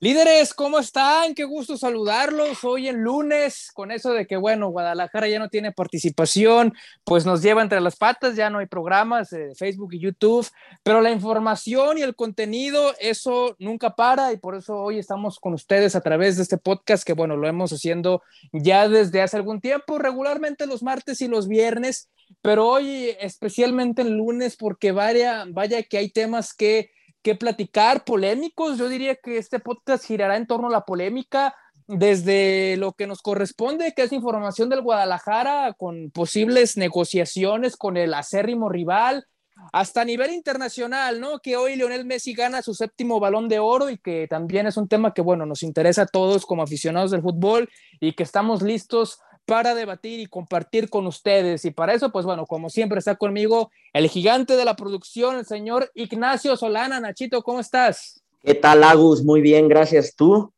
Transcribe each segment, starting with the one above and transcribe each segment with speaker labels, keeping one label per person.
Speaker 1: Líderes, ¿cómo están? Qué gusto saludarlos hoy en lunes, con eso de que, bueno, Guadalajara ya no tiene participación, pues nos lleva entre las patas, ya no hay programas de Facebook y YouTube, pero la información y el contenido, eso nunca para y por eso hoy estamos con ustedes a través de este podcast que, bueno, lo hemos haciendo ya desde hace algún tiempo, regularmente los martes y los viernes, pero hoy especialmente el lunes porque vaya, vaya que hay temas que que platicar, polémicos. Yo diría que este podcast girará en torno a la polémica desde lo que nos corresponde, que es información del Guadalajara con posibles negociaciones con el acérrimo rival, hasta a nivel internacional, ¿no? Que hoy Lionel Messi gana su séptimo balón de oro y que también es un tema que, bueno, nos interesa a todos como aficionados del fútbol y que estamos listos para debatir y compartir con ustedes. Y para eso, pues bueno, como siempre está conmigo el gigante de la producción, el señor Ignacio Solana. Nachito, ¿cómo estás?
Speaker 2: ¿Qué tal, Agus? Muy bien, gracias. ¿Tú?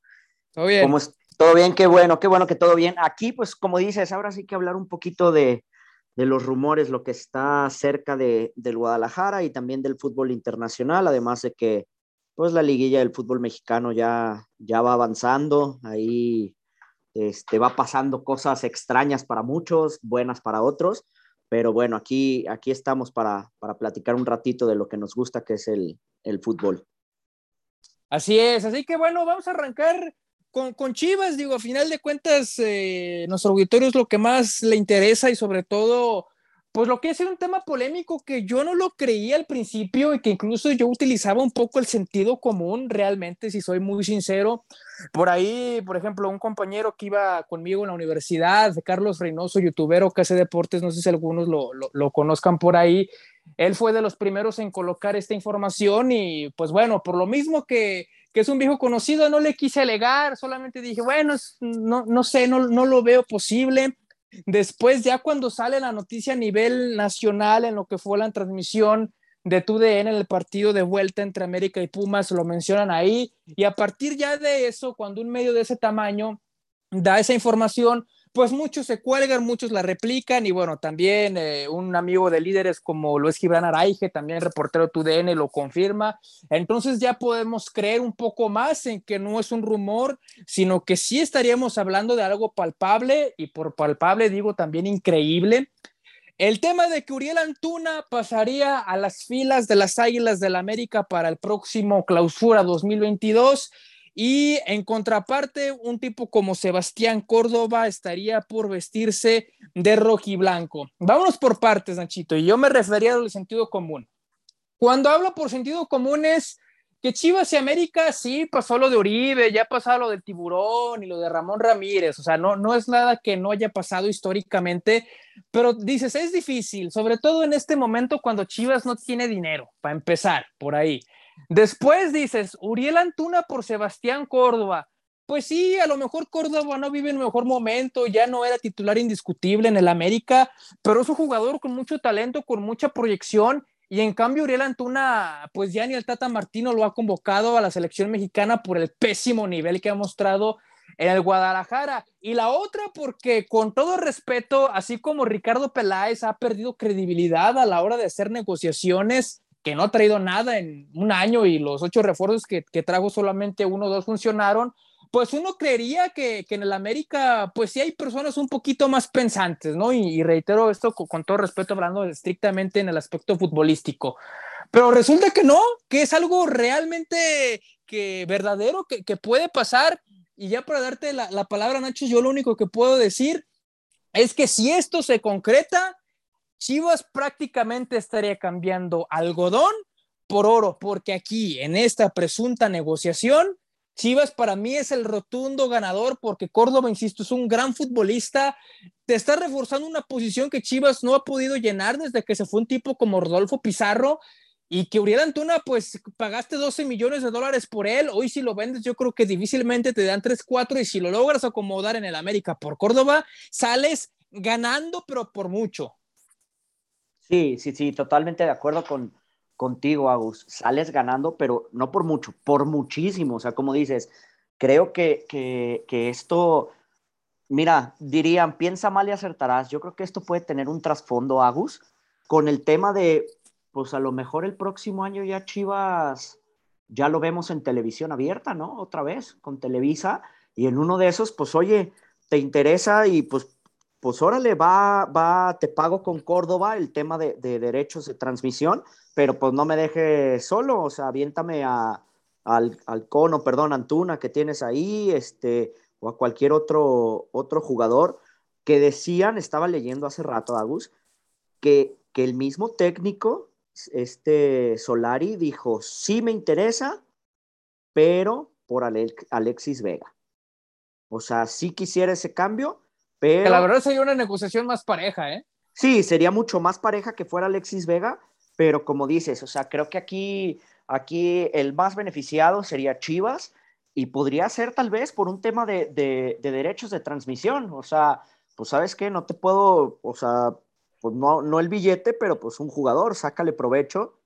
Speaker 1: Todo bien.
Speaker 2: ¿Cómo? Todo bien, qué bueno, qué bueno que todo bien. Aquí, pues como dices, ahora sí que hablar un poquito de, de los rumores, lo que está cerca de, del Guadalajara y también del fútbol internacional, además de que pues la liguilla del fútbol mexicano ya, ya va avanzando, ahí este, va pasando cosas extrañas para muchos, buenas para otros, pero bueno, aquí, aquí estamos para, para platicar un ratito de lo que nos gusta, que es el, el fútbol.
Speaker 1: Así es, así que bueno, vamos a arrancar con, con Chivas, digo, a final de cuentas, eh, nuestro auditorio es lo que más le interesa y sobre todo pues lo que es un tema polémico que yo no lo creía al principio y que incluso yo utilizaba un poco el sentido común realmente, si soy muy sincero. Por ahí, por ejemplo, un compañero que iba conmigo en la universidad, Carlos Reynoso, youtubero que hace deportes, no sé si algunos lo, lo, lo conozcan por ahí, él fue de los primeros en colocar esta información y pues bueno, por lo mismo que, que es un viejo conocido, no le quise alegar, solamente dije, bueno, no, no sé, no, no lo veo posible Después, ya cuando sale la noticia a nivel nacional en lo que fue la transmisión de TUDN en el partido de vuelta entre América y Pumas, lo mencionan ahí. Y a partir ya de eso, cuando un medio de ese tamaño da esa información, pues muchos se cuelgan, muchos la replican y bueno, también eh, un amigo de líderes como lo es Gibran Araige, también reportero TUDN, lo confirma. Entonces ya podemos creer un poco más en que no es un rumor, sino que sí estaríamos hablando de algo palpable y por palpable digo también increíble. El tema de que Uriel Antuna pasaría a las filas de las Águilas del la América para el próximo clausura 2022 y en contraparte, un tipo como Sebastián Córdoba estaría por vestirse de rojiblanco. Vámonos por partes, Nachito, y yo me refería al sentido común. Cuando hablo por sentido común es que Chivas y América sí pasó lo de Uribe, ya pasó lo del tiburón y lo de Ramón Ramírez, o sea, no, no es nada que no haya pasado históricamente, pero dices, es difícil, sobre todo en este momento cuando Chivas no tiene dinero, para empezar, por ahí. Después dices, Uriel Antuna por Sebastián Córdoba. Pues sí, a lo mejor Córdoba no vive en mejor momento, ya no era titular indiscutible en el América, pero es un jugador con mucho talento, con mucha proyección, y en cambio Uriel Antuna, pues ya ni el Tata Martino lo ha convocado a la selección mexicana por el pésimo nivel que ha mostrado en el Guadalajara. Y la otra porque con todo respeto, así como Ricardo Peláez ha perdido credibilidad a la hora de hacer negociaciones, que no ha traído nada en un año y los ocho refuerzos que, que trajo solamente uno o dos funcionaron, pues uno creería que, que, en el América, pues sí hay personas un poquito más pensantes, ¿no? Y, y reitero esto con, con, todo respeto, hablando estrictamente en el aspecto futbolístico. Pero resulta que no, que es algo realmente que verdadero, que, que puede pasar. Y ya para darte la, la palabra, Nacho, yo lo único que puedo decir es que si esto se concreta, Chivas prácticamente estaría cambiando algodón por oro, porque aquí en esta presunta negociación, Chivas para mí es el rotundo ganador porque Córdoba, insisto, es un gran futbolista, te está reforzando una posición que Chivas no ha podido llenar desde que se fue un tipo como Rodolfo Pizarro y que Uriel Antuna, pues pagaste 12 millones de dólares por él, hoy si lo vendes yo creo que difícilmente te dan 3, 4 y si lo logras acomodar en el América por Córdoba, sales ganando pero por mucho.
Speaker 2: Sí, sí, sí, totalmente de acuerdo con, contigo, Agus. Sales ganando, pero no por mucho, por muchísimo. O sea, como dices, creo que, que, que esto, mira, dirían, piensa mal y acertarás. Yo creo que esto puede tener un trasfondo, Agus, con el tema de, pues a lo mejor el próximo año ya Chivas ya lo vemos en televisión abierta, ¿no? Otra vez, con Televisa, y en uno de esos, pues oye, te interesa y pues, pues órale, va, va, te pago con Córdoba el tema de, derechos de transmisión, pero pues no me deje solo, o sea, aviéntame a, al, al, cono, perdón, Antuna que tienes ahí, este, o a cualquier otro, otro jugador que decían, estaba leyendo hace rato, Agus, que, que el mismo técnico, este Solari, dijo, sí me interesa, pero por Alexis Vega. O sea, sí quisiera ese cambio, pero...
Speaker 1: la verdad sería una negociación más pareja, ¿eh?
Speaker 2: Sí, sería mucho más pareja que fuera Alexis Vega, pero como dices, o sea, creo que aquí, aquí el más beneficiado sería Chivas y podría ser tal vez por un tema de, de, de derechos de transmisión. O sea, pues sabes qué, no te puedo, o sea, pues no, no el billete, pero pues un jugador, sácale provecho.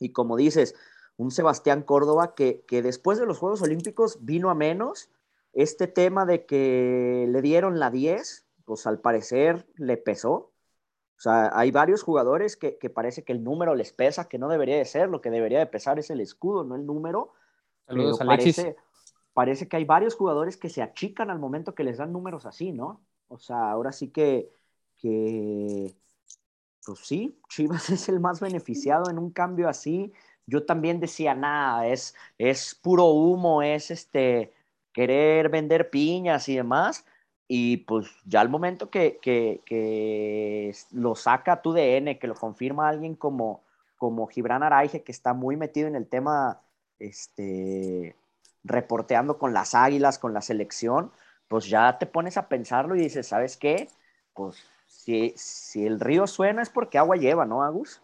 Speaker 2: Y como dices, un Sebastián Córdoba que, que después de los Juegos Olímpicos vino a menos este tema de que le dieron la 10, pues al parecer le pesó. O sea, hay varios jugadores que, parece que el número les pesa, que no debería de ser, lo que debería de pesar es el escudo, no el número.
Speaker 1: Saludos, Parece,
Speaker 2: parece que hay varios jugadores que se achican al momento que les dan números así, ¿no? O sea, ahora sí que, que pues sí, Chivas es el más beneficiado en un cambio así. Yo también decía, nada, es, es puro humo, es este, querer vender piñas y demás. Y pues ya al momento que, que, lo saca tu DN, que lo confirma alguien como, como Gibran Araige, que está muy metido en el tema, este, reporteando con las águilas, con la selección, pues ya te pones a pensarlo y dices, ¿sabes qué? Pues si, si el río suena es porque agua lleva, ¿no, Agus?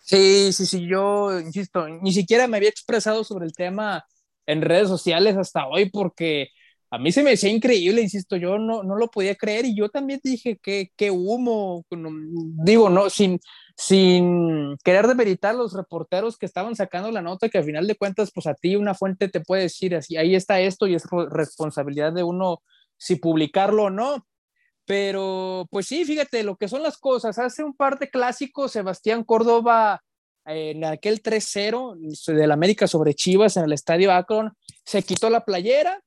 Speaker 1: Sí, sí, sí, yo insisto, ni siquiera me había expresado sobre el tema en redes sociales hasta hoy porque a mí se me decía increíble, insisto, yo no, no lo podía creer y yo también dije que qué humo, digo, no, sin, sin querer demeritar los reporteros que estaban sacando la nota, que al final de cuentas, pues a ti una fuente te puede decir así, ahí está esto y es responsabilidad de uno si publicarlo o no. Pero pues sí, fíjate lo que son las cosas. Hace un par de clásicos, Sebastián Córdoba en aquel 3-0 del América sobre Chivas en el estadio Akron, se quitó la playera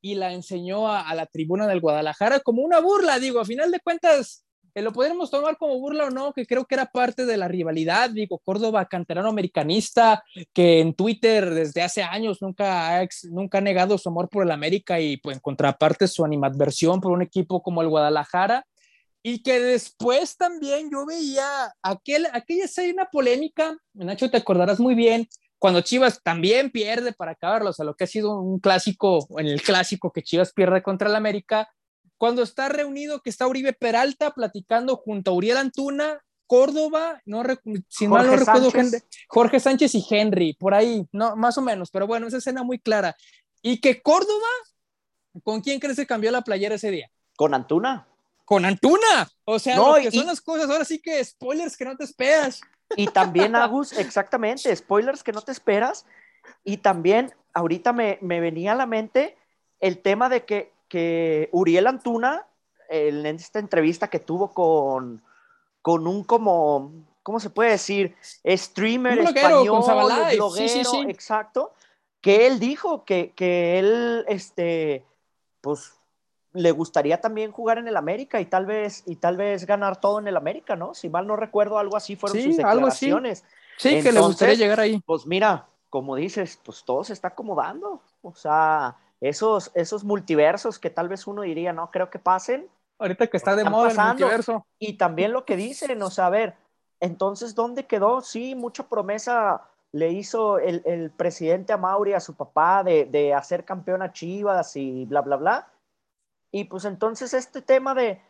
Speaker 1: y la enseñó a, la tribuna del Guadalajara como una burla, digo, a final de cuentas, eh, lo podemos tomar como burla o no, que creo que era parte de la rivalidad, digo, Córdoba, canterano americanista, que en Twitter desde hace años nunca ha, nunca ha negado su amor por el América y pues en contraparte su animadversión por un equipo como el Guadalajara, y que después también yo veía aquel, aquella escena polémica, Nacho, te acordarás muy bien, cuando Chivas también pierde para acabarlo, o sea, lo que ha sido un clásico, en el clásico que Chivas pierde contra el América, cuando está reunido, que está Uribe Peralta platicando junto a Uriel Antuna, Córdoba, no, si mal no recuerdo, Jorge Sánchez y Henry, por ahí, no, más o menos, pero bueno, esa escena muy clara. Y que Córdoba, ¿con quién crees que cambió la playera ese día?
Speaker 2: Con Antuna
Speaker 1: con Antuna. O sea, lo que son las cosas, ahora sí que spoilers que no te esperas.
Speaker 2: Y también, Agus, exactamente, spoilers que no te esperas. Y también, ahorita me, me venía a la mente el tema de que, que Uriel Antuna, en esta entrevista que tuvo con, con un como, ¿cómo se puede decir? Streamer español, bloguero, sí, sí, exacto, que él dijo que, que él, este, pues le gustaría también jugar en el América y tal vez y tal vez ganar todo en el América, ¿no? Si mal no recuerdo, algo así fueron sus declaraciones.
Speaker 1: Sí, que le gustaría llegar ahí.
Speaker 2: Pues mira, como dices, pues todo se está acomodando. O sea, esos, esos multiversos que tal vez uno diría, no creo que pasen.
Speaker 1: Ahorita que está de moda el multiverso.
Speaker 2: Y también lo que dicen, o sea, a ver, entonces, ¿dónde quedó? Sí, mucha promesa le hizo el, el presidente a Mauri, a su papá, de, de hacer campeón a Chivas y bla, bla, bla y pues entonces este tema de,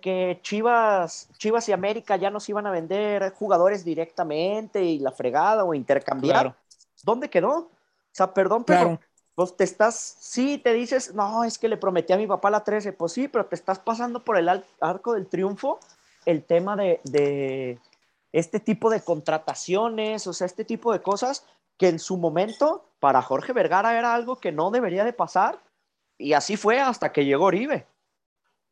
Speaker 2: que Chivas, Chivas y América ya nos iban a vender jugadores directamente y la fregada o intercambiar, ¿dónde quedó? O sea, perdón, pero pues te estás, sí, te dices, no, es que le prometí a mi papá la 13, pues sí, pero te estás pasando por el arco del triunfo el tema de, de este tipo de contrataciones, o sea, este tipo de cosas que en su momento para Jorge Vergara era algo que no debería de pasar y así fue hasta que llegó Oribe.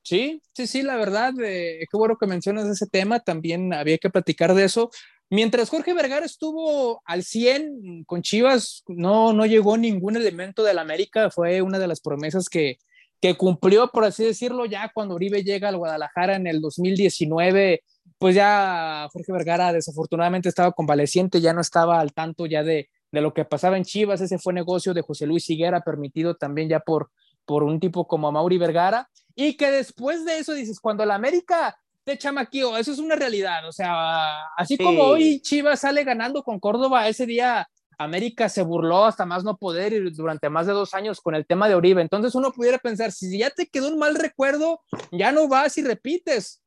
Speaker 1: Sí, sí, sí, la verdad, eh, qué bueno que mencionas ese tema, también había que platicar de eso, Mientras Jorge Vergara estuvo al 100 con Chivas, no, no llegó ningún elemento del América, fue una de las promesas que, que cumplió, por así decirlo, ya cuando Uribe llega al Guadalajara en el 2019, pues ya Jorge Vergara desafortunadamente estaba convaleciente, ya no estaba al tanto ya de, de lo que pasaba en Chivas, ese fue negocio de José Luis Higuera, permitido también ya por, por un tipo como Mauri Vergara, y que después de eso dices, cuando la América de chamaquío, eso es una realidad. O sea, así como hoy Chivas sale ganando con Córdoba, ese día América se burló hasta más no poder y durante más de dos años con el tema de Oribe. Entonces uno pudiera pensar, si ya te quedó un mal recuerdo, ya no vas y repites,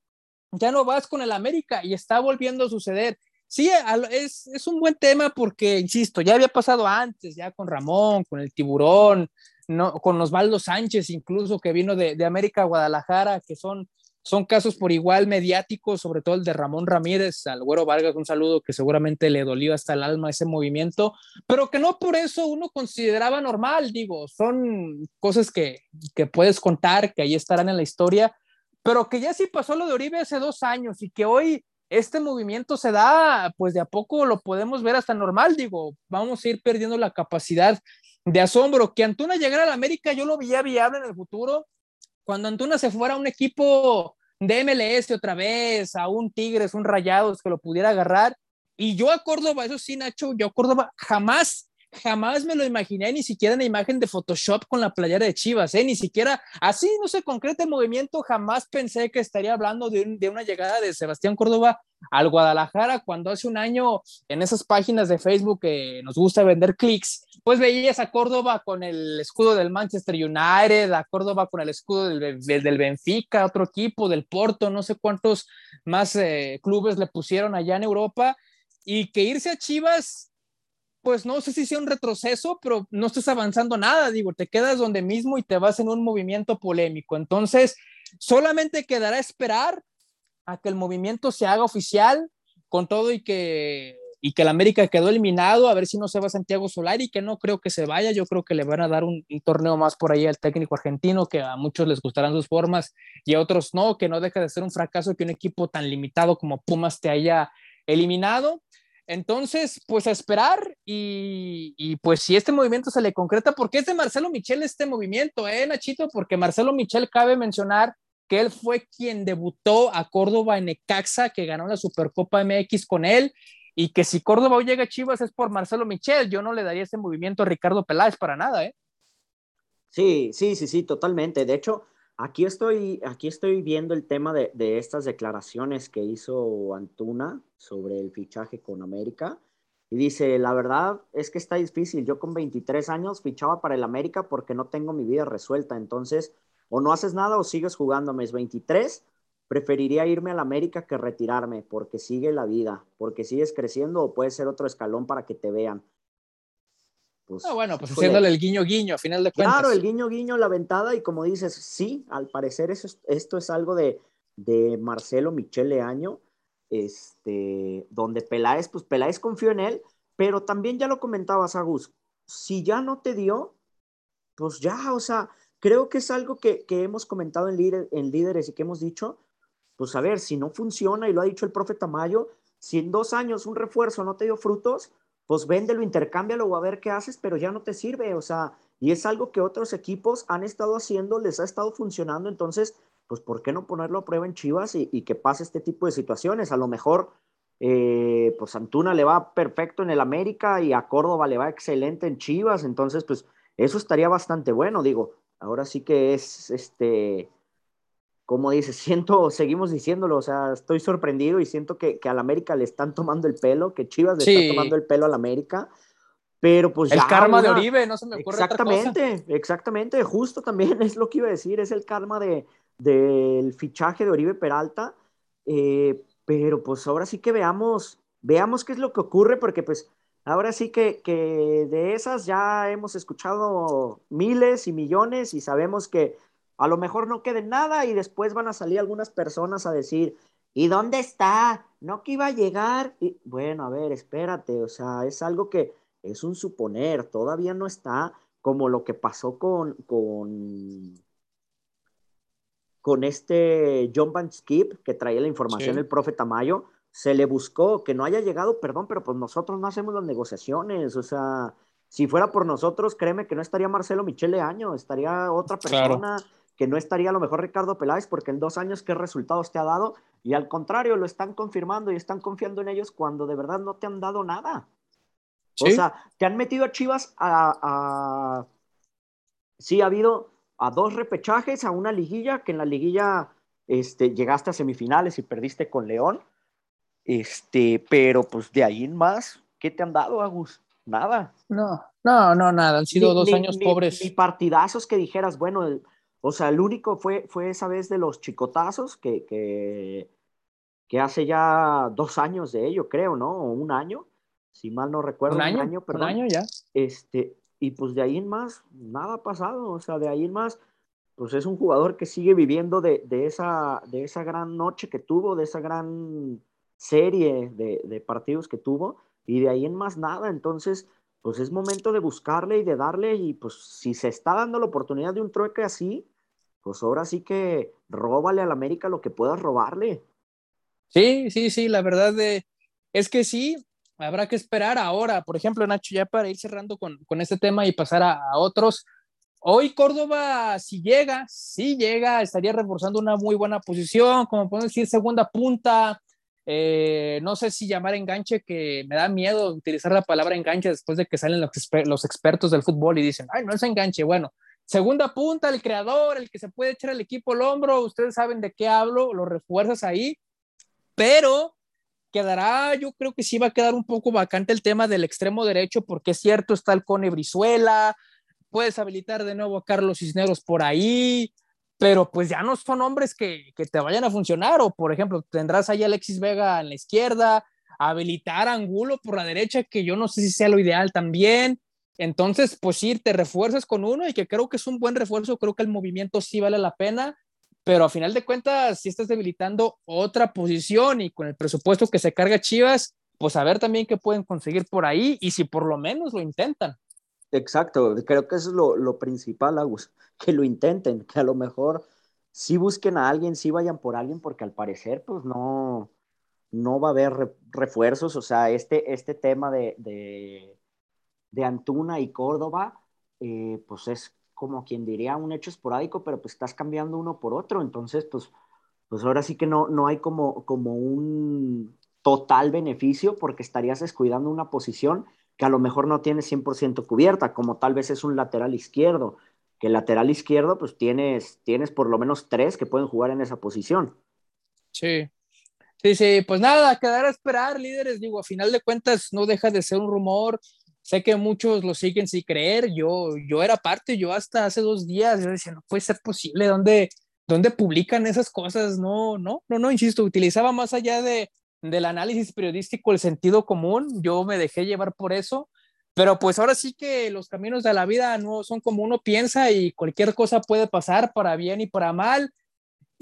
Speaker 1: ya no vas con el América y está volviendo a suceder. Sí, es, es un buen tema porque, insisto, ya había pasado antes, ya con Ramón, con el tiburón, no, con Osvaldo Sánchez incluso, que vino de, de América a Guadalajara, que son son casos por igual mediáticos, sobre todo el de Ramón Ramírez, al Güero Vargas, un saludo que seguramente le dolió hasta el alma ese movimiento, pero que no por eso uno consideraba normal, digo, son cosas que, que puedes contar, que ahí estarán en la historia, pero que ya sí pasó lo de Oribe hace dos años y que hoy este movimiento se da, pues de a poco lo podemos ver hasta normal, digo, vamos a ir perdiendo la capacidad de asombro. Que Antuna llegara a la América, yo lo veía viable en el futuro, cuando Antuna se fuera a un equipo de MLS otra vez, a un Tigres, un Rayados que lo pudiera agarrar. Y yo a Córdoba, eso sí, Nacho, yo a Córdoba jamás jamás me lo imaginé, ni siquiera en la imagen de Photoshop con la playera de Chivas, ¿eh? ni siquiera así, no se concreta el movimiento, jamás pensé que estaría hablando de, de, una llegada de Sebastián Córdoba al Guadalajara, cuando hace un año en esas páginas de Facebook que nos gusta vender clics, pues veías a Córdoba con el escudo del Manchester United, a Córdoba con el escudo del, del Benfica, otro equipo, del Porto, no sé cuántos más eh, clubes le pusieron allá en Europa, y que irse a Chivas pues no sé si sea un retroceso, pero no estás avanzando nada, digo, te quedas donde mismo y te vas en un movimiento polémico. Entonces, solamente quedará esperar a que el movimiento se haga oficial con todo y que y que el América quedó eliminado, a ver si no se va Santiago Solari, que no creo que se vaya, yo creo que le van a dar un, un, torneo más por ahí al técnico argentino, que a muchos les gustarán sus formas y a otros no, que no deja de ser un fracaso que un equipo tan limitado como Pumas te haya eliminado. Entonces, pues esperar y, pues si este movimiento se le concreta, porque es de Marcelo Michel este movimiento, ¿eh, Nachito? Porque Marcelo Michel cabe mencionar que él fue quien debutó a Córdoba en Ecaxa, que ganó la Supercopa MX con él, y que si Córdoba hoy llega a Chivas es por Marcelo Michel, yo no le daría ese movimiento a Ricardo Peláez para nada, ¿eh?
Speaker 2: Sí, sí, sí, sí, totalmente. De hecho, Aquí estoy, aquí estoy viendo el tema de, de, estas declaraciones que hizo Antuna sobre el fichaje con América. Y dice, la verdad es que está difícil. Yo con 23 años fichaba para el América porque no tengo mi vida resuelta. Entonces, o no haces nada o sigues jugando a mis 23. Preferiría irme al América que retirarme porque sigue la vida, porque sigues creciendo o puede ser otro escalón para que te vean.
Speaker 1: Pues, ah, bueno, pues haciéndole el guiño guiño, a final de cuentas.
Speaker 2: Claro, el guiño guiño, la ventada, y como dices, sí, al parecer eso, esto es algo de, de Marcelo Michele Año, este, donde Peláez, pues Peláez confió en él, pero también ya lo comentabas, Agus, si ya no te dio, pues ya, o sea, creo que es algo que, que hemos comentado en, líder, en líderes y que hemos dicho, pues a ver, si no funciona, y lo ha dicho el profe Tamayo, si en dos años un refuerzo no te dio frutos, pues véndelo, intercámbialo o a ver qué haces, pero ya no te sirve, o sea, y es algo que otros equipos han estado haciendo, les ha estado funcionando, entonces, pues, ¿por qué no ponerlo a prueba en Chivas y, que pase este tipo de situaciones? A lo mejor, eh, pues, Antuna le va perfecto en el América y a Córdoba le va excelente en Chivas, entonces, pues, eso estaría bastante bueno, digo, ahora sí que es, este, como dices, siento, seguimos diciéndolo, o sea, estoy sorprendido y siento que, que al América le están tomando el pelo, que Chivas le está tomando el pelo al América, pero pues
Speaker 1: el karma de Oribe, no se me ocurre
Speaker 2: Exactamente, exactamente, justo también es lo que iba a decir, es el karma de, del fichaje de Oribe Peralta, eh, pero pues ahora sí que veamos, veamos qué es lo que ocurre, porque pues ahora sí que, que de esas ya hemos escuchado miles y millones y sabemos que a lo mejor no quede nada y después van a salir algunas personas a decir, ¿y dónde está? No que iba a llegar. Y, bueno, a ver, espérate, o sea, es algo que es un suponer, todavía no está como lo que pasó con, con, con este John Van Skip, que traía la información el profe Tamayo. se le buscó que no haya llegado, perdón, pero pues nosotros no hacemos las negociaciones, o sea, si fuera por nosotros, créeme que no estaría Marcelo Michele Año, estaría otra persona, que no estaría a lo mejor Ricardo Peláez, porque en dos años, ¿qué resultados te ha dado? Y al contrario, lo están confirmando y están confiando en ellos cuando de verdad no te han dado nada. O sea, te han metido a Chivas a, a... Sí, ha habido a dos repechajes, a una liguilla, que en la liguilla este, llegaste a semifinales y perdiste con León. Este, pero pues de ahí en más, ¿qué te han dado, Agus? Nada.
Speaker 1: No, no, no, nada. Han sido dos años pobres.
Speaker 2: Y partidazos que dijeras, bueno, o sea, el único fue, fue esa vez de los chicotazos que, que, que hace ya dos años de ello, creo, ¿no? O un año, si mal no recuerdo.
Speaker 1: Un año, un año, perdón. Un año ya.
Speaker 2: Este, y pues de ahí en más, nada ha pasado. O sea, de ahí en más, pues es un jugador que sigue viviendo de, de esa, de esa gran noche que tuvo, de esa gran serie de, de, partidos que tuvo, y de ahí en más nada. Entonces, pues es momento de buscarle y de darle, y pues si se está dando la oportunidad de un trueque así, pues ahora sí que róbale al América lo que puedas robarle.
Speaker 1: Sí, sí, sí, la verdad de, es que sí, habrá que esperar ahora, por ejemplo, Nacho, ya para ir cerrando con, con este tema y pasar a, otros. Hoy Córdoba, si llega, si llega, estaría reforzando una muy buena posición, como pueden decir, segunda punta. Eh, no sé si llamar enganche, que me da miedo utilizar la palabra enganche después de que salen los, los expertos del fútbol y dicen, ay, no es enganche. Bueno, segunda punta, el creador, el que se puede echar al equipo al hombro, ustedes saben de qué hablo, lo refuerzas ahí, pero quedará, yo creo que sí va a quedar un poco vacante el tema del extremo derecho, porque es cierto, está el Cone Brizuela, puedes habilitar de nuevo a Carlos Cisneros por ahí, pero pues ya no son hombres que, que te vayan a funcionar, o por ejemplo, tendrás ahí Alexis Vega en la izquierda, habilitar a Angulo por la derecha, que yo no sé si sea lo ideal también. Entonces, pues sí, te refuerzas con uno y que creo que es un buen refuerzo, creo que el movimiento sí vale la pena, pero a final de cuentas, si estás debilitando otra posición y con el presupuesto que se carga Chivas, pues a ver también qué pueden conseguir por ahí y si por lo menos lo intentan.
Speaker 2: Exacto, creo que eso es lo, lo principal, Agus, que lo intenten, que a lo mejor sí busquen a alguien, sí vayan por alguien, porque al parecer, pues no, no va a haber refuerzos, o sea, este, este tema de, de, de Antuna y Córdoba, eh, pues es como quien diría un hecho esporádico, pero pues estás cambiando uno por otro, entonces pues, pues ahora sí que no, no hay como, como un total beneficio porque estarías descuidando una posición que a lo mejor no tiene 100% cubierta, como tal vez es un lateral izquierdo, que el lateral izquierdo pues tienes, tienes por lo menos tres que pueden jugar en esa posición.
Speaker 1: Sí, sí, sí, pues nada, quedar a esperar, líderes, digo, a final de cuentas no deja de ser un rumor, Sé que muchos lo siguen sin creer, yo, yo era parte, yo hasta hace dos días, yo decía, no puede ser posible, ¿dónde, dónde publican esas cosas? No, no, no, no, insisto, utilizaba más allá de, del análisis periodístico el sentido común, yo me dejé llevar por eso, pero pues ahora sí que los caminos de la vida no son como uno piensa y cualquier cosa puede pasar para bien y para mal.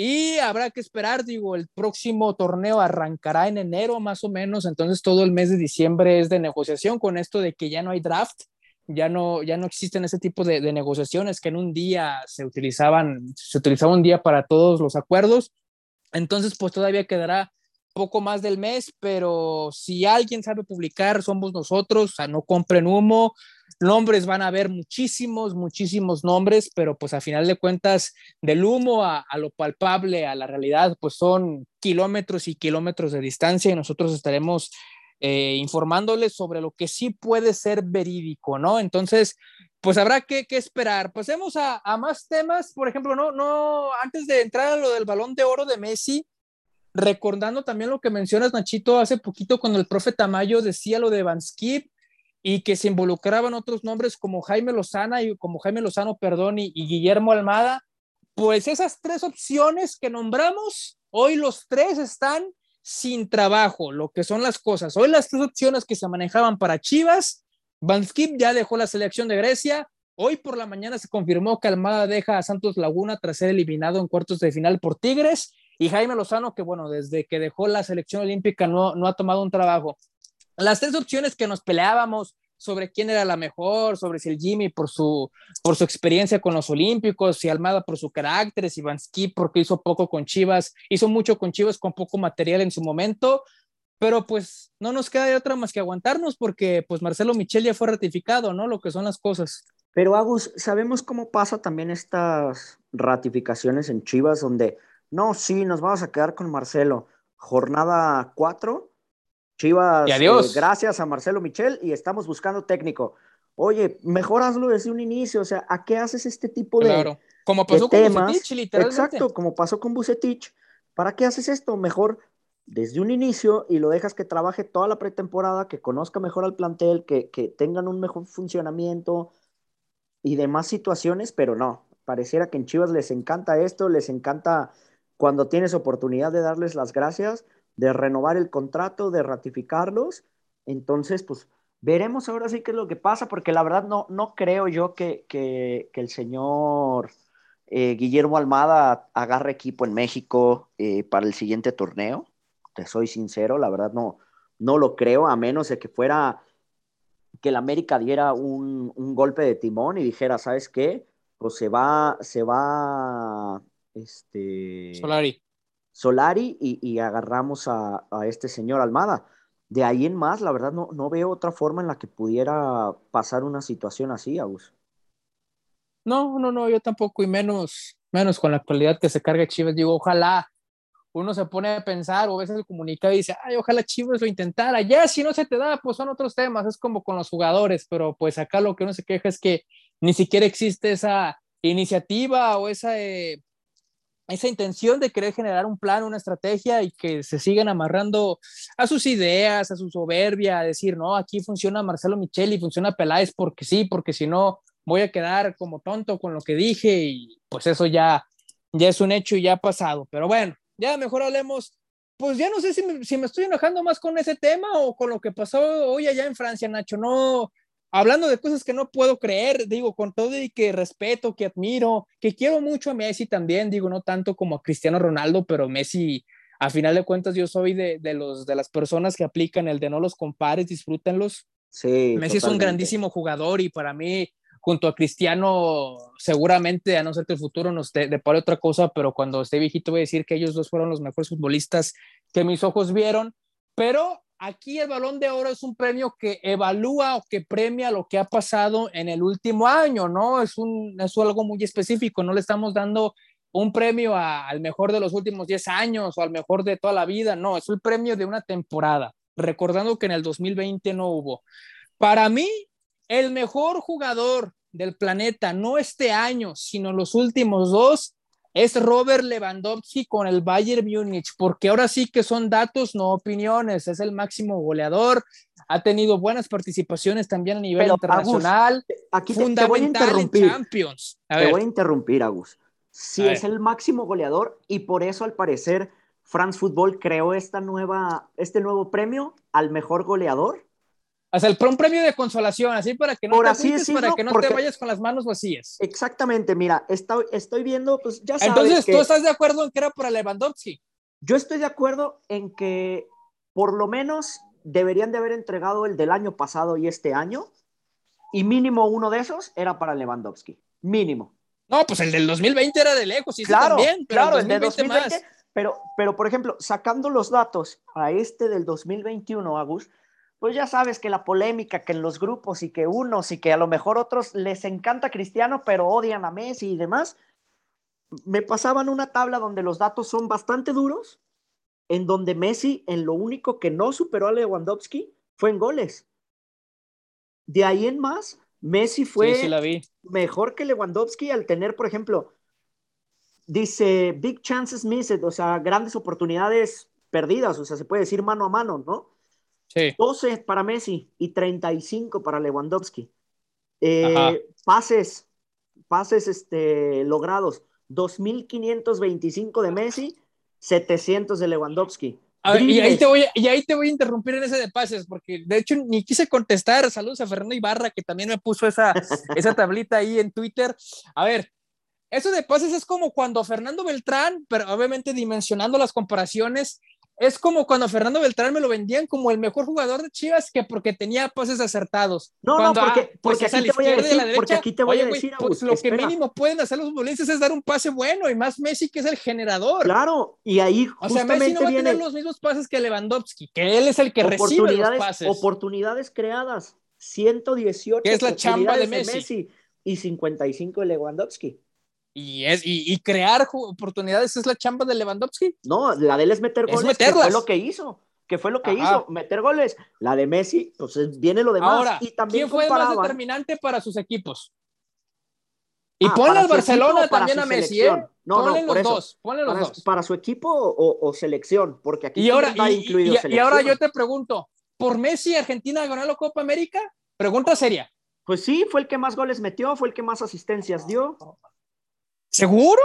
Speaker 1: Y habrá que esperar, digo, el próximo torneo arrancará en enero más o menos, entonces todo el mes de diciembre es de negociación con esto de que ya no hay draft, ya no, ya no existen ese tipo de, de negociaciones que en un día se utilizaban, se utilizaba un día para todos los acuerdos, entonces pues todavía quedará poco más del mes, pero si alguien sabe publicar, somos nosotros, o sea, no compren humo, nombres van a haber muchísimos, muchísimos nombres, pero pues a final de cuentas, del humo a, a, lo palpable, a la realidad, pues son kilómetros y kilómetros de distancia y nosotros estaremos eh, informándoles sobre lo que sí puede ser verídico, ¿no? Entonces, pues habrá que, que esperar. Pasemos a, a, más temas, por ejemplo, no, no, antes de entrar a lo del balón de oro de Messi, recordando también lo que mencionas, Nachito, hace poquito cuando el profe Tamayo decía lo de Van Skip y que se involucraban otros nombres como Jaime Lozana y como Jaime Lozano, perdón, y, Guillermo Almada, pues esas tres opciones que nombramos, hoy los tres están sin trabajo, lo que son las cosas. Hoy las tres opciones que se manejaban para Chivas, Van Skip ya dejó la selección de Grecia, Hoy por la mañana se confirmó que Almada deja a Santos Laguna tras ser eliminado en cuartos de final por Tigres y Jaime Lozano, que bueno, desde que dejó la selección olímpica no, no ha tomado un trabajo. Las tres opciones que nos peleábamos sobre quién era la mejor, sobre si el Jimmy por su, por su experiencia con los Olímpicos, si Almada por su carácter, si Vansky porque hizo poco con Chivas, hizo mucho con Chivas con poco material en su momento, pero pues no nos queda de otra más que aguantarnos porque pues Marcelo Michel ya fue ratificado, ¿no? Lo que son las cosas.
Speaker 2: Pero Agus, sabemos cómo pasa también estas ratificaciones en Chivas donde, no, sí, nos vamos a quedar con Marcelo. Jornada 4, Chivas,
Speaker 1: y adiós.
Speaker 2: Eh, gracias a Marcelo Michel y estamos buscando técnico. Oye, mejor hazlo desde un inicio, o sea, ¿a qué haces este tipo de,
Speaker 1: claro. como pasó con Bucetich, literalmente.
Speaker 2: Exacto, como pasó con Bucetich. ¿Para qué haces esto? Mejor desde un inicio y lo dejas que trabaje toda la pretemporada, que conozca mejor al plantel, que, que tengan un mejor funcionamiento y demás situaciones, pero no, pareciera que en Chivas les encanta esto, les encanta cuando tienes oportunidad de darles las gracias, de renovar el contrato, de ratificarlos. Entonces, pues veremos ahora sí qué es lo que pasa, porque la verdad no, no creo yo que, que, el señor eh, Guillermo Almada agarre equipo en México eh, para el siguiente torneo te soy sincero, la verdad no, no lo creo, a menos de que fuera que el América diera un, un golpe de timón y dijera, ¿sabes qué? Pues se va, se va, este...
Speaker 1: Solari.
Speaker 2: Solari y, agarramos a, este señor Almada. De ahí en más, la verdad, no, no veo otra forma en la que pudiera pasar una situación así, Agus.
Speaker 1: No, no, no, yo tampoco, y menos, menos con la actualidad que se carga Chivas. Digo, ojalá uno se pone a pensar o a veces el comunicado y dice, ay, ojalá Chivas lo intentara. Ya, si no se te da, pues son otros temas, es como con los jugadores, pero pues acá lo que uno se queja es que ni siquiera existe esa iniciativa o esa, eh, esa intención de querer generar un plan, una estrategia y que se sigan amarrando a sus ideas, a su soberbia, a decir, no, aquí funciona Marcelo Micheli, funciona Peláez porque sí, porque si no voy a quedar como tonto con lo que dije y pues eso ya, ya es un hecho y ya ha pasado. Pero bueno, ya mejor hablemos, pues ya no sé si me, si me estoy enojando más con ese tema o con lo que pasó hoy allá en Francia, Nacho, no, hablando de cosas que no puedo creer, digo, con todo y que respeto, que admiro, que quiero mucho a Messi también, digo, no tanto como a Cristiano Ronaldo, pero Messi, a final de cuentas, yo soy de, de los, de las personas que aplican el de no los compares, disfrútenlos.
Speaker 2: Sí,
Speaker 1: Messi totalmente. es un grandísimo jugador y para mí junto a Cristiano, seguramente, a no ser que el futuro nos depare otra cosa, pero cuando esté viejito voy a decir que ellos dos fueron los mejores futbolistas que mis ojos vieron. Pero aquí el balón de oro es un premio que evalúa o que premia lo que ha pasado en el último año, ¿no? Es, un, es algo muy específico, no le estamos dando un premio a, al mejor de los últimos 10 años o al mejor de toda la vida, no, es el premio de una temporada, recordando que en el 2020 no hubo. Para mí, el mejor jugador del planeta, no este año, sino los últimos dos, es Robert Lewandowski con el Bayern Múnich, porque ahora sí que son datos, no opiniones, es el máximo goleador, ha tenido buenas participaciones también a nivel
Speaker 2: Pero,
Speaker 1: internacional,
Speaker 2: Agus, aquí te,
Speaker 1: fundamental
Speaker 2: te voy a interrumpir.
Speaker 1: en Champions. A
Speaker 2: te
Speaker 1: ver,
Speaker 2: voy a interrumpir, Agus. Sí,
Speaker 1: A
Speaker 2: es
Speaker 1: ver.
Speaker 2: el máximo goleador y por eso, al parecer, France Football creó esta nueva, este nuevo premio al mejor goleador.
Speaker 1: O sea, el un premio de consolación, así para que no
Speaker 2: Por
Speaker 1: te
Speaker 2: así
Speaker 1: para
Speaker 2: decirlo,
Speaker 1: que no
Speaker 2: porque-
Speaker 1: te vayas con las manos vacías.
Speaker 2: Exactamente, mira, está- estoy viendo, pues ya sabes
Speaker 1: Entonces,
Speaker 2: que
Speaker 1: ¿tú estás de acuerdo en que era para Lewandowski?
Speaker 2: yo estoy de acuerdo en que por lo menos deberían de haber entregado el del año pasado y este año y mínimo uno de esos era para Lewandowski, mínimo.
Speaker 1: No, pues el del 2020 era de lejos, sí,
Speaker 2: claro,
Speaker 1: también, pero
Speaker 2: claro,
Speaker 1: el
Speaker 2: el de
Speaker 1: 2020
Speaker 2: 2020,
Speaker 1: más.
Speaker 2: pero, pero por ejemplo, sacando los datos a este del 2021, Agus, pues ya sabes que la polémica que en los grupos y que unos y que a lo mejor otros les encanta Cristiano, pero odian a Messi y demás, me pasaban una tabla donde los datos son bastante duros, en donde Messi en lo único que no superó a Lewandowski fue en goles. De ahí en más, Messi fue
Speaker 1: Sí, sí la vi.
Speaker 2: mejor que Lewandowski al tener, por ejemplo, dice big chances missed, o sea, grandes oportunidades perdidas, o sea, se puede decir mano a mano, ¿no?
Speaker 1: Sí.
Speaker 2: 12 para Messi y 35 para Lewandowski. Eh, pases, pases este, logrados, 2.525 de Messi, 700 de Lewandowski.
Speaker 1: A ver, y ahí, te voy a, y ahí te voy a interrumpir en ese de pases, porque de hecho ni quise contestar. Saludos a Fernando Ibarra, que también me puso esa, esa tablita ahí en Twitter. A ver, eso de pases es como cuando Fernando Beltrán, pero obviamente dimensionando las comparaciones, es como cuando Fernando Beltrán me lo vendían como el mejor jugador de Chivas que porque tenía pases acertados.
Speaker 2: No,
Speaker 1: cuando,
Speaker 2: no, porque,
Speaker 1: ah, pues
Speaker 2: porque,
Speaker 1: es a
Speaker 2: aquí voy a decir,
Speaker 1: la derecha.
Speaker 2: porque aquí te voy
Speaker 1: Oye,
Speaker 2: a decir,
Speaker 1: pues lo que mínimo pueden hacer los futbolistas es dar un pase bueno y más Messi que es el generador.
Speaker 2: Claro, y ahí
Speaker 1: o sea,
Speaker 2: justamente
Speaker 1: Messi no va a tener los mismos pases que Lewandowski, que él es el que recibe los pases.
Speaker 2: oportunidades creadas, 118
Speaker 1: Que es la chamba de
Speaker 2: oportunidades
Speaker 1: Messi.
Speaker 2: y 55 de Lewandowski.
Speaker 1: Y, es, y, y crear oportunidades es la chamba de Lewandowski.
Speaker 2: No, la de él es meter
Speaker 1: Es
Speaker 2: goles, que
Speaker 1: meterlas.
Speaker 2: fue lo que hizo, que fue lo que
Speaker 1: Ajá.
Speaker 2: hizo, meter goles. La de Messi, pues es- viene lo demás.
Speaker 1: Ahora,
Speaker 2: y también
Speaker 1: ¿quién fue el más determinante para sus equipos? Y
Speaker 2: Ah,
Speaker 1: ponle al Barcelona
Speaker 2: equipo
Speaker 1: también a Messi. ¿eh?
Speaker 2: No,
Speaker 1: ponle
Speaker 2: no,
Speaker 1: los
Speaker 2: eso.
Speaker 1: dos, ponle los
Speaker 2: para,
Speaker 1: dos.
Speaker 2: para su equipo o, o selección, porque aquí
Speaker 1: Y ahora, y,
Speaker 2: incluido
Speaker 1: y- y ahora yo te pregunto, ¿por Messi Argentina ganó la Copa América? Pregunta seria.
Speaker 2: Pues sí, fue el que más goles metió, fue el que más asistencias dio.
Speaker 1: ¿Seguro?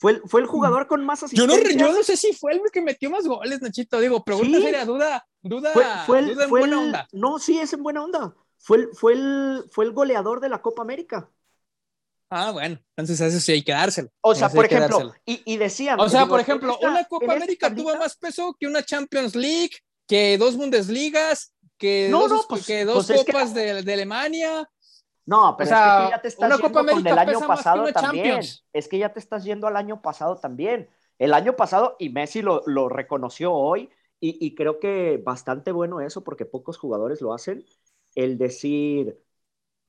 Speaker 2: Fue el, fue el jugador con más
Speaker 1: Yo no,
Speaker 2: asistencias.
Speaker 1: yo no sé si fue el que metió más goles, Nachito. Digo, pregunta
Speaker 2: Sí.
Speaker 1: seria, duda, duda,
Speaker 2: fue, fue el,
Speaker 1: duda en
Speaker 2: fue
Speaker 1: buena
Speaker 2: el-
Speaker 1: onda.
Speaker 2: No, sí, es en buena onda. Fue el, fue el, fue el goleador de la Copa América.
Speaker 1: Ah, bueno, entonces eso sí hay que dárselo.
Speaker 2: O sea, por ejemplo, y, y decían.
Speaker 1: O sea,
Speaker 2: digo,
Speaker 1: por ejemplo,
Speaker 2: esta-
Speaker 1: una Copa América tuvo más peso que una Champions League, que dos Bundesligas, que
Speaker 2: No,
Speaker 1: dos,
Speaker 2: no, pues-
Speaker 1: que dos
Speaker 2: pues es que-
Speaker 1: copas de, de Alemania.
Speaker 2: No, pero
Speaker 1: O sea,
Speaker 2: es que tú ya te estás yendo
Speaker 1: Copa
Speaker 2: con el año pasado también.
Speaker 1: Champions.
Speaker 2: Es que ya te estás yendo al año pasado también. El año pasado, y Messi lo, lo reconoció hoy, y, y creo que bastante bueno eso, porque pocos jugadores lo hacen, el decir,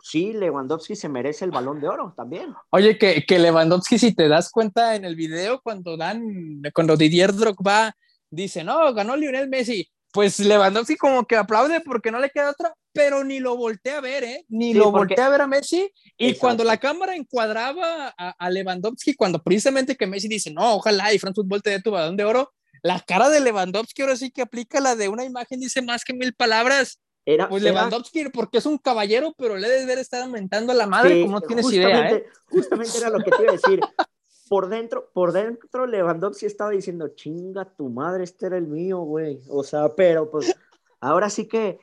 Speaker 2: sí, Lewandowski se merece el balón de oro también.
Speaker 1: Oye, que, que Lewandowski, si te das cuenta en el video, cuando dan, cuando Didier Drogba dice, no, ganó Lionel Messi, pues Lewandowski como que aplaude porque no le queda otra, pero ni lo voltea a ver, ¿eh? Ni
Speaker 2: Sí,
Speaker 1: lo
Speaker 2: porque-
Speaker 1: voltea a ver a Messi. Y
Speaker 2: Exacto.
Speaker 1: cuando la cámara encuadraba a, a Lewandowski, cuando precisamente que Messi dice, no, ojalá y France Football te dé tu balón de oro, la cara de Lewandowski ahora sí que aplica la de una imagen, dice más que mil palabras.
Speaker 2: Era,
Speaker 1: Pues
Speaker 2: era-
Speaker 1: Lewandowski, porque es un caballero, pero le debe de estar aumentando a la madre,
Speaker 2: Sí,
Speaker 1: como no tienes idea, ¿eh?
Speaker 2: justamente, justamente era lo que te iba a decir. Por dentro, por dentro Lewandowski estaba diciendo, chinga tu madre, este era el mío, güey. O sea, pero pues ahora sí que,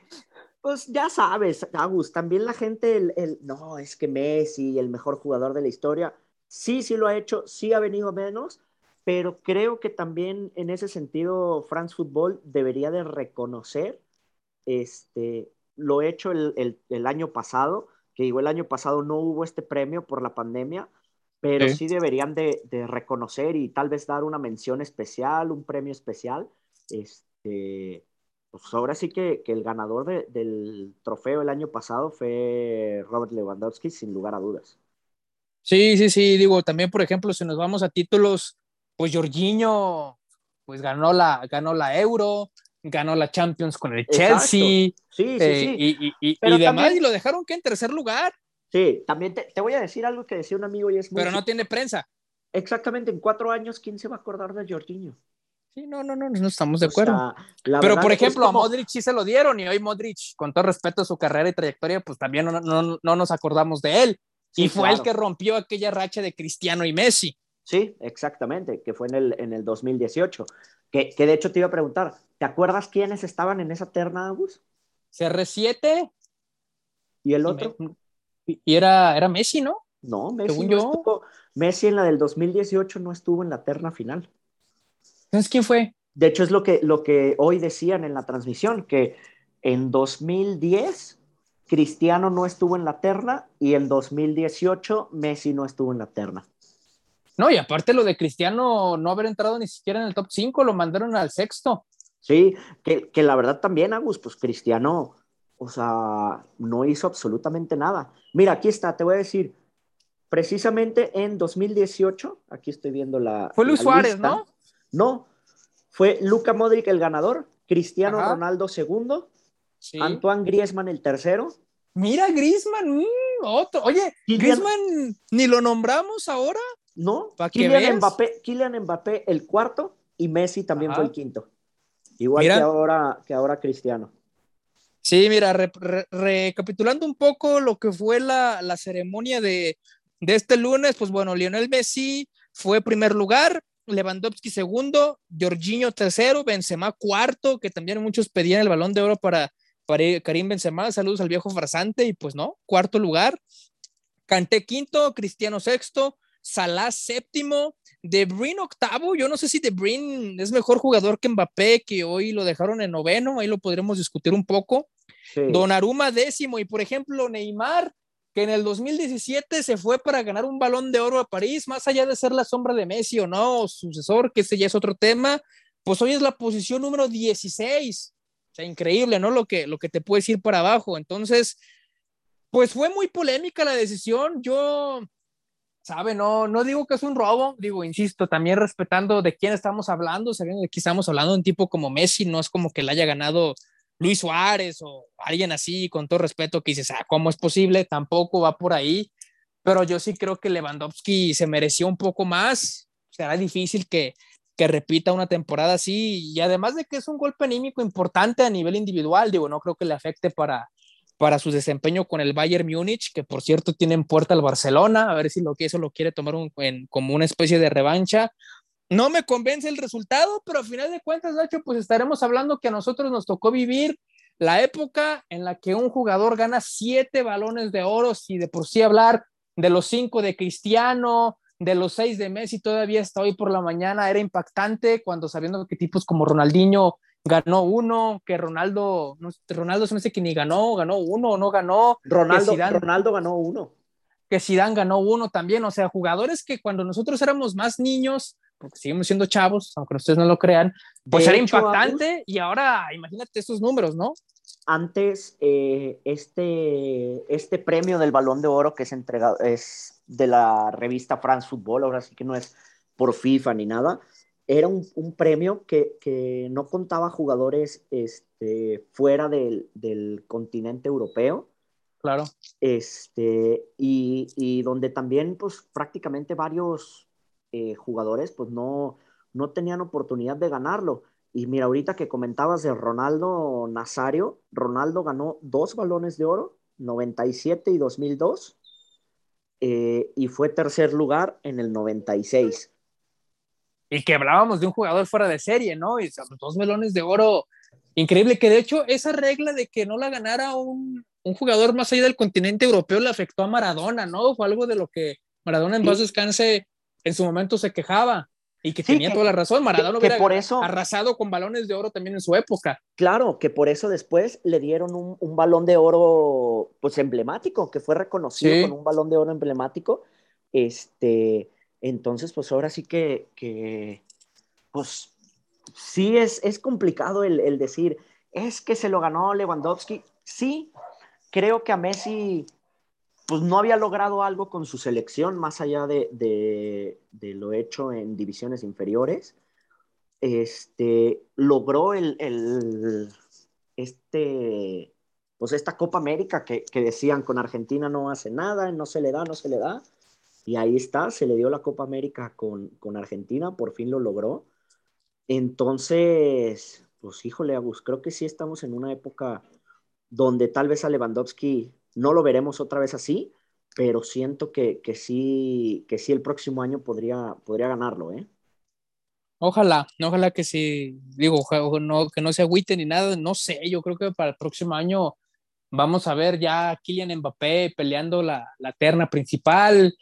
Speaker 2: pues ya sabes, Agus, también la gente, el, el- no, es que Messi, el mejor jugador de la historia, sí, sí lo ha hecho, sí ha venido menos, pero creo que también en ese sentido France Football debería de reconocer este, lo hecho el, el- el año pasado, que digo, el año pasado no hubo este premio por la pandemia, pero
Speaker 1: Sí.
Speaker 2: sí, deberían de, de reconocer y tal vez dar una mención especial, un premio especial. Este, pues ahora sí que, que el ganador de- del trofeo el año pasado fue Robert Lewandowski, sin lugar a dudas.
Speaker 1: Sí, sí, sí, digo, también, por ejemplo, si nos vamos a títulos, pues Jorginho, pues ganó la, ganó la Euro, ganó la Champions con el
Speaker 2: Exacto.
Speaker 1: Chelsea,
Speaker 2: Sí, sí,
Speaker 1: eh,
Speaker 2: sí.
Speaker 1: y, y- y-
Speaker 2: Pero
Speaker 1: y demás,
Speaker 2: también-
Speaker 1: y lo dejaron que en tercer lugar,
Speaker 2: Sí, también te, te voy a decir algo que decía un amigo y es muy...
Speaker 1: pero no tiene prensa.
Speaker 2: Exactamente, en cuatro años, ¿quién se va a acordar de Jorginho?
Speaker 1: Sí, no, no, no, no estamos de
Speaker 2: O
Speaker 1: acuerdo.
Speaker 2: sea,
Speaker 1: pero, por ejemplo,
Speaker 2: como-
Speaker 1: a Modric sí se lo dieron, y hoy Modric, con todo respeto a su carrera y trayectoria, pues también no, no, no nos acordamos de él.
Speaker 2: Sí,
Speaker 1: y fue el que rompió aquella racha de Cristiano y Messi.
Speaker 2: Sí, exactamente, que fue en el, en el 2018. Que, que de hecho te iba a preguntar, ¿te acuerdas quiénes estaban en esa terna, Agus?
Speaker 1: CR7
Speaker 2: ¿Y el
Speaker 1: y
Speaker 2: otro?
Speaker 1: me- y y era, era Messi, ¿no?
Speaker 2: No, Messi
Speaker 1: Según
Speaker 2: no
Speaker 1: yo.
Speaker 2: estuvo. Messi en la del 2018 no estuvo en la terna final.
Speaker 1: Entonces, ¿quién fue?
Speaker 2: De hecho, es lo que, lo que hoy decían en la transmisión, que en 2010 Cristiano no estuvo en la terna y en 2018 Messi no estuvo en la terna.
Speaker 1: No, y aparte lo de Cristiano no haber entrado ni siquiera en el top 5, lo mandaron al sexto.
Speaker 2: Sí, que, que la verdad también, Agus, pues Cristiano, o sea, no hizo absolutamente nada. Mira, aquí está, te voy a decir, precisamente en 2018, aquí estoy viendo la.
Speaker 1: Fue Luis
Speaker 2: la
Speaker 1: Suárez,
Speaker 2: lista.
Speaker 1: ¿no?
Speaker 2: No, fue Luca Modric el ganador, Cristiano
Speaker 1: Ajá.
Speaker 2: Ronaldo segundo,
Speaker 1: Sí.
Speaker 2: Antoine Griezmann el tercero.
Speaker 1: Mira, Griezmann, mm, otro. Oye,
Speaker 2: Kylian-
Speaker 1: Griezmann ni lo nombramos ahora.
Speaker 2: No, Kylian. Mbappé, Kylian Mbappé el cuarto y Messi también
Speaker 1: Ajá.
Speaker 2: fue el quinto. Igual
Speaker 1: Mira.
Speaker 2: que ahora, que ahora Cristiano.
Speaker 1: Sí, mira, re- re- recapitulando un poco lo que fue la, la ceremonia de, de este lunes, pues bueno, Lionel Messi fue primer lugar, Lewandowski segundo, Jorginho tercero, Benzema cuarto, que también muchos pedían el balón de oro para, para Karim Benzema, saludos al viejo farsante, y pues no, cuarto lugar, Kanté quinto, Cristiano sexto, Salah séptimo, De Brin octavo, yo no sé si De Brin es mejor jugador que Mbappé, que hoy lo dejaron en noveno, ahí lo podremos discutir un poco. Don Aruma décimo, y por ejemplo, Neymar, que en el 2017 se fue para ganar un balón de oro a París, más allá de ser la sombra de Messi o no, sucesor, que ese ya es otro tema, pues hoy es la posición número 16. O sea, increíble, ¿no? Lo que, lo que te puedes ir para abajo. Entonces, pues fue muy polémica la decisión. Yo, sabe, no, no digo que es un robo, digo, insisto, también respetando de quién estamos hablando, sabiendo de quién estamos hablando, un tipo como Messi, no es como que le haya ganado Luis Suárez o alguien así, con todo respeto, que dices, ah, ¿cómo es posible? Tampoco va por ahí, pero yo sí creo que Lewandowski se mereció un poco más. Será difícil que, que repita una temporada así y además de que es un golpe anímico importante a nivel individual, digo, no creo que le afecte para, para su desempeño con el Bayern Múnich, que por cierto tienen puerta al Barcelona, a ver si lo que eso lo quiere tomar como una especie de revancha no me convence el resultado, pero a final de cuentas, Nacho, pues estaremos hablando que a nosotros nos tocó vivir la época en la que un jugador gana siete balones de oro, y de por sí hablar de los cinco de Cristiano, de los seis de Messi, todavía hasta hoy por la mañana era impactante cuando sabiendo que tipos como Ronaldinho ganó uno, que Ronaldo, Ronaldo se me dice que ni ganó, ganó uno o no ganó.
Speaker 2: Ronaldo, Ronaldo ganó uno.
Speaker 1: Que Zidane ganó uno también, o sea, jugadores que cuando nosotros éramos más niños, porque seguimos siendo chavos, aunque ustedes no lo crean, pues era impactante y ahora imagínate esos números, ¿no?
Speaker 2: Antes, eh, este, este premio del Balón de Oro que es entregado es de la revista France Football, ahora sí que no es por FIFA ni nada, era un, un premio que, que, no contaba jugadores este, fuera del, del, continente europeo.
Speaker 1: Claro.
Speaker 2: Este, y, y donde también, pues prácticamente varios eh, jugadores pues no, no tenían oportunidad de ganarlo. Y mira, ahorita que comentabas de Ronaldo Nazario, Ronaldo ganó dos balones de oro, 97 y 2002, eh, y fue tercer lugar en el 96.
Speaker 1: Y que hablábamos de un jugador fuera de serie, ¿no? Y dos balones de oro, increíble, que de hecho esa regla de que no la ganara un, un jugador más allá del continente europeo le afectó a Maradona, ¿no? Fue algo de lo que Maradona en paz descanse en su momento se quejaba y que tenía toda la razón. Maradona hubiera por eso, arrasado con balones de oro también en su época.
Speaker 2: Claro, que por eso después le dieron un, balón de oro pues emblemático, que fue reconocido con un balón de oro emblemático. Este, entonces, pues ahora sí que, que pues sí es, es complicado el, el decir, es que se lo ganó Lewandowski. Sí, creo que a Messi pues no había logrado algo con su selección más allá de, de, lo hecho en divisiones inferiores. Este, logró el, este, pues esta Copa América que, que, decían con Argentina no hace nada, no se le da, no se le da. Y ahí está, se le dio la Copa América con, con Argentina, por fin lo logró. Entonces, pues híjole, Agus, creo que sí estamos en una época donde tal vez a Lewandowski no lo veremos otra vez así, pero siento que, que sí, que sí el próximo año podría, podría ganarlo, ¿eh?
Speaker 1: Ojalá, ojalá que sí, digo, no, que no se agüite ni nada, no sé, yo creo que para el próximo año vamos a ver ya a Kylian Mbappé peleando la, la terna principal,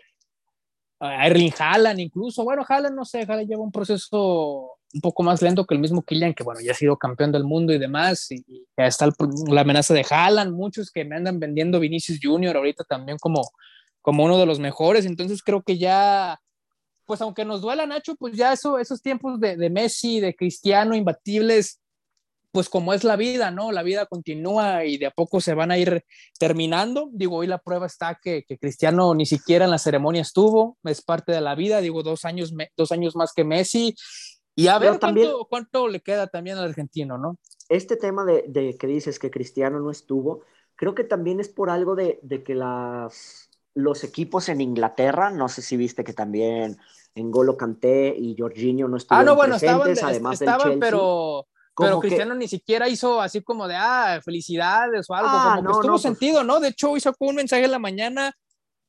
Speaker 1: a Erling Haaland incluso, bueno, Haaland no sé, Haaland lleva un proceso un poco más lento que el mismo Kylian, que bueno, ya ha sido campeón del mundo y demás, y, ya está la amenaza de Haaland, muchos que me andan vendiendo Vinicius Junior ahorita también como, como uno de los mejores, entonces creo que ya, pues aunque nos duela Nacho, pues ya eso, esos tiempos de, Messi, de Cristiano, imbatibles, pues como es la vida, ¿no? La vida continúa y de a poco se van a ir terminando. Digo, hoy la prueba está que, que Cristiano ni siquiera en la ceremonia estuvo, es parte de la vida, digo, dos años, dos años más que Messi y a ver cuánto, le queda también al argentino, ¿no?
Speaker 2: Este tema de, que dices que Cristiano no estuvo, creo que también es por algo de, que las, los equipos en Inglaterra, no sé si viste que también en Golo Canté y Jorginho no estuvieron
Speaker 1: ah, no, bueno, presentes, estaban, además estaban, pero, pero Cristiano ni siquiera hizo así como de, ah, felicidades o algo, ah, como no, que estuvo pues sentido, ¿no? De hecho, sacó un mensaje en la mañana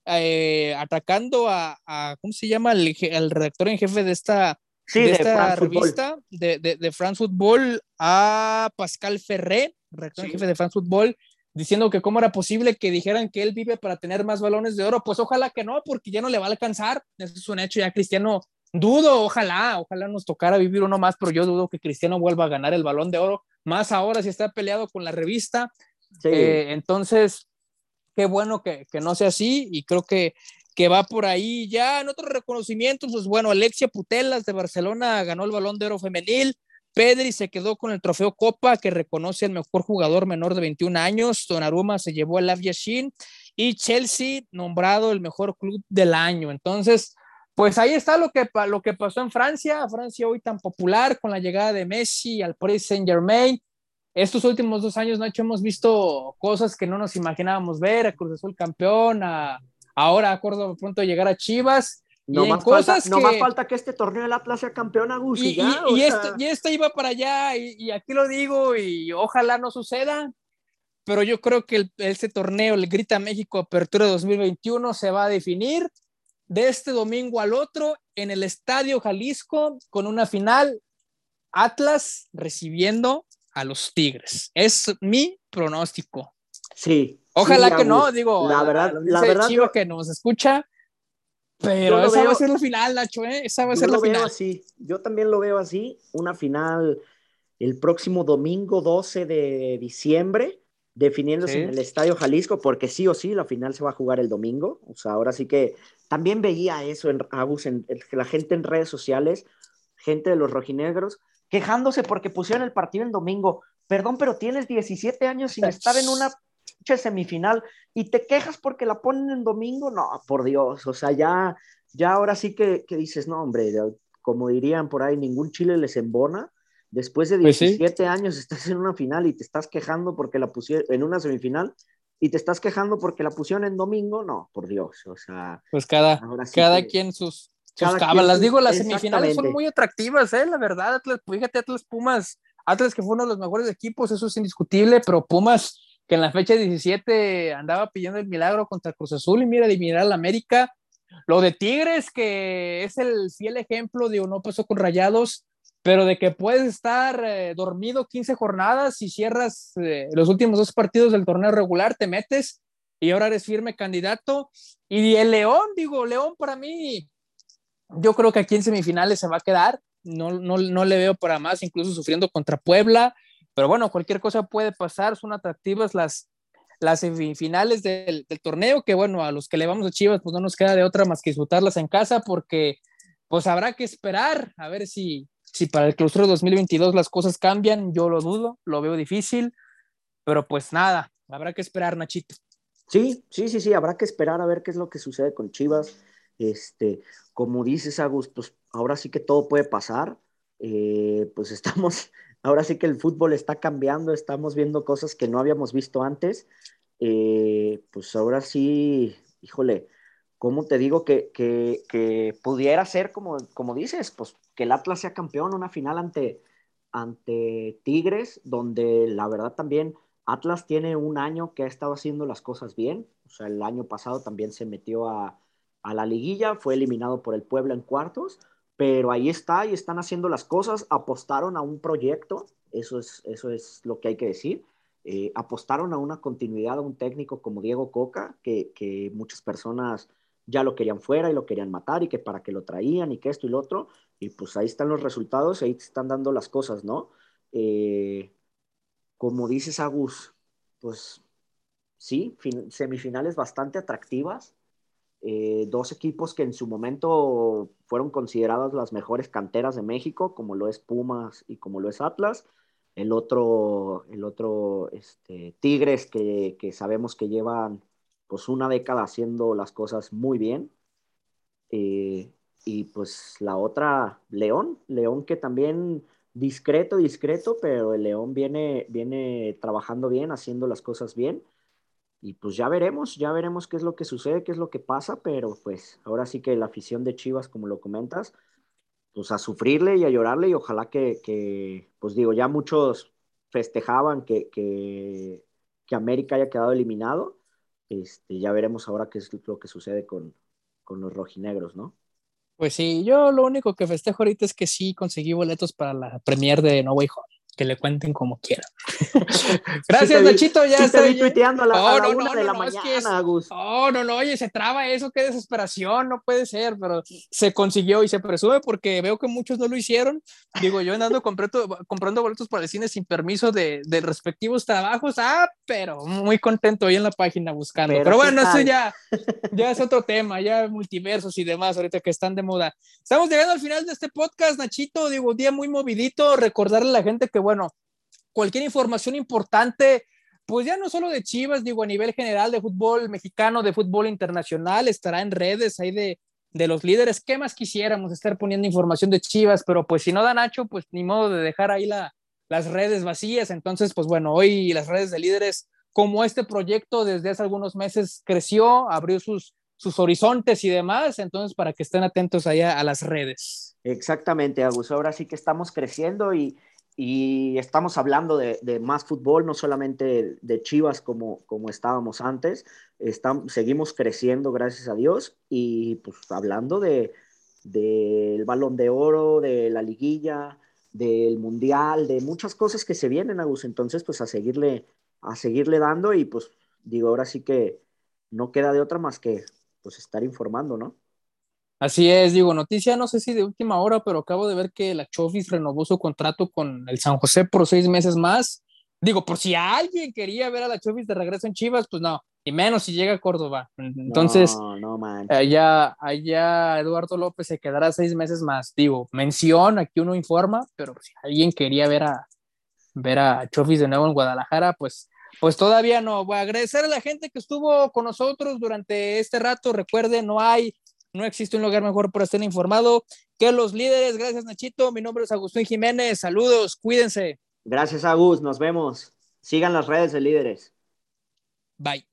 Speaker 1: eh, atacando a, ¿cómo se llama? el redactor en jefe de esta de, esta revista de, de, France Football a Pascal Ferré, rector jefe de France Football, diciendo que cómo era posible que dijeran que él vive para tener más balones de oro. Pues ojalá que no, porque ya no le va a alcanzar. Eso es un hecho. Ya Cristiano Dudo, ojalá, ojalá nos tocara vivir uno más, pero yo dudo que Cristiano vuelva a ganar el balón de oro, más ahora si está peleado con la revista. Eh, entonces, qué bueno que, que, no sea así y creo que, que va por ahí ya en otros reconocimientos, pues bueno, Alexia Putelas de Barcelona ganó el balón de oro femenil, Pedri se quedó con el trofeo Copa que reconoce al mejor jugador menor de 21 años. Donnarumma se llevó el Shin y Chelsea nombrado el mejor club del año. Entonces, pues ahí está lo que, lo que pasó en Francia. Francia hoy tan popular con la llegada de Messi al Paris Saint Germain. Estos últimos dos años, Nacho, hemos visto cosas que no nos imaginábamos ver. A Cruz Azul campeón, a, ahora a Córdoba pronto llegar a Chivas.
Speaker 2: No, más, falta, no más falta que este torneo del Atlas sea campeón, Agus.
Speaker 1: Y, y, esto, y, esto, iba para allá, y, aquí lo digo, y ojalá no suceda, pero yo creo que el, este torneo, el Grita México Apertura 2021, se va a definir de este domingo al otro en el Estadio Jalisco con una final Atlas recibiendo a los Tigres. Es mi pronóstico.
Speaker 2: Sí.
Speaker 1: Ojalá que no, digo,
Speaker 2: la verdad, la verdad
Speaker 1: que nos escucha, pero esa va a ser la final, Nacho, ¿eh? Esa va a ser la final.
Speaker 2: así. Yo también lo veo así. Una final el próximo domingo 12 de diciembre, definiéndose en el Estadio Jalisco, porque sí o sí la final se va a jugar el domingo. O sea, ahora sí que también veía eso en Agus, en, la gente en redes sociales, gente de los rojinegros, quejándose porque pusieron el partido el domingo. Perdón, pero tienes 17 años sin estar en una semifinal y te quejas porque la ponen en domingo, no, por Dios, o sea, ya, ya ahora sí que, dices, no, hombre, como dirían por ahí, ningún Chile les embona. Después de 17 pues años estás en una final y te estás quejando porque la pusieron en una semifinal y te estás quejando porque la pusieron en domingo, no, por Dios, o sea.
Speaker 1: Pues cada, cada quien sus, sus cábalas. Digo, las semifinales son muy atractivas, ¿eh? La verdad, Atlas, fíjate, Atlas Pumas, Atlas que fue uno de los mejores equipos, eso es indiscutible, pero Pumas que en la fecha 17 andaba pidiendo el milagro contra Cruz Azul y mira, eliminar al América. Lo de Tigres, que es el fiel ejemplo de no pasó con Rayados, pero de que puedes estar eh, dormido 15 jornadas y cierras eh, los últimos dos partidos del torneo regular, te metes y ahora eres firme candidato. Y el León, digo, León para mí, yo creo que aquí en semifinales se va a quedar. No, no, no le veo para más, incluso sufriendo contra Puebla. Pero bueno, cualquier cosa puede pasar, son atractivas las, las semifinales del, torneo, que bueno, a los que le vamos a Chivas, pues no nos queda de otra más que disfrutarlas en casa, porque pues habrá que esperar a ver si, si para el clausura 2022 las cosas cambian, yo lo dudo, lo veo difícil, pero pues nada, habrá que esperar, Nachito.
Speaker 2: Sí, sí, sí, sí, habrá que esperar a ver qué es lo que sucede con Chivas. Este, como dices, Agus, pues ahora sí que todo puede pasar. Eh, pues estamos, ahora sí que el fútbol está cambiando, estamos viendo cosas que no habíamos visto antes. Eh, pues ahora sí, híjole, ¿cómo te digo que, que, pudiera ser como, como dices? Pues que el Atlas sea campeón, una final ante, ante Tigres, donde la verdad también Atlas tiene un año que ha estado haciendo las cosas bien. O sea, el año pasado también se metió a, a la liguilla, fue eliminado por el Puebla en cuartos pero ahí está y están haciendo las cosas, apostaron a un proyecto, eso es, eso es lo que hay que decir, eh, apostaron a una continuidad a un técnico como Diego Coca, que, que, muchas personas ya lo querían fuera y lo querían matar y que para qué lo traían y que esto y lo otro, y pues ahí están los resultados, ahí están dando las cosas, ¿no? Eh, como dices, Agus, pues sí, semifinales bastante atractivas, eh, dos equipos que en su momento fueron consideradas las mejores canteras de México, como lo es Pumas y como lo es Atlas. El otro, el otro este, Tigres, que, que, sabemos que llevan pues una década haciendo las cosas muy bien. Eh, y pues la otra, León, León que también discreto, discreto, pero el León viene, viene trabajando bien, haciendo las cosas bien y pues ya veremos, ya veremos qué es lo que sucede, qué es lo que pasa, pero pues ahora sí que la afición de Chivas, como lo comentas, pues a sufrirle y a llorarle y ojalá que, pues digo, ya muchos festejaban que, que, América haya quedado eliminado, este, ya veremos ahora qué es lo que sucede con, con los rojinegros, ¿no?
Speaker 1: Pues sí, yo lo único que festejo ahorita es que sí conseguí boletos para la premier de No Way Home. Que le cuenten como quieran. Gracias, Nachito. Ya
Speaker 2: estoy tuiteando a la, oh, no, no, de la mañana,
Speaker 1: Oh, no, no, oye, se traba eso, qué desesperación, no puede ser, pero se consiguió y se presume porque veo que muchos no lo hicieron. Digo, yo andando comprando, comprando boletos para el cine sin permiso de, de respectivos trabajos. Ah, pero muy contento ahí en la página buscando. Pero, bueno, eso ya, ya es otro tema, ya multiversos y demás, ahorita que están de moda. Estamos llegando al final de este podcast, Nachito. Digo, día muy movidito. Recordarle a la gente que bueno, cualquier información importante, pues ya no solo de Chivas, digo, a nivel general de fútbol mexicano, de fútbol internacional, estará en redes ahí de, de los líderes. ¿Qué más quisiéramos estar poniendo información de Chivas? Pero pues si no da Nacho, pues ni modo de dejar ahí la, las redes vacías. Entonces, pues bueno, hoy las redes de líderes, como este proyecto desde hace algunos meses creció, abrió sus, sus horizontes y demás, entonces para que estén atentos allá a las redes.
Speaker 2: Exactamente, Agus. Ahora sí que estamos creciendo y, y estamos hablando de, más fútbol, no solamente de Chivas como, como estábamos antes, estamos, seguimos creciendo, gracias a Dios, y pues hablando del de, balón de oro, de la liguilla, del mundial, de muchas cosas que se vienen, Agus, entonces pues a seguirle, a seguirle dando y pues digo, ahora sí que no queda de otra más que pues estar informando, ¿no?
Speaker 1: Así es, digo, noticia, no sé si de última hora, pero acabo de ver que la Chofis renovó su contrato con el San José por seis meses más. Digo, por si alguien quería ver a la Chofis de regreso en Chivas, pues no, y menos si llega a Córdoba. Entonces, allá, allá Eduardo López se quedará seis meses más. Digo, mención, aquí uno informa, pero si alguien quería ver a, ver a Chofis de nuevo en Guadalajara, pues pues todavía no. Voy a agradecer a la gente que estuvo con nosotros durante este rato. Recuerden, no hay no existe un lugar mejor para estar informado que los líderes. Gracias, Nachito. Mi nombre es Agustín Jiménez. Saludos, cuídense.
Speaker 2: Gracias, Agus. Nos vemos. Sigan las redes de líderes.
Speaker 1: Bye.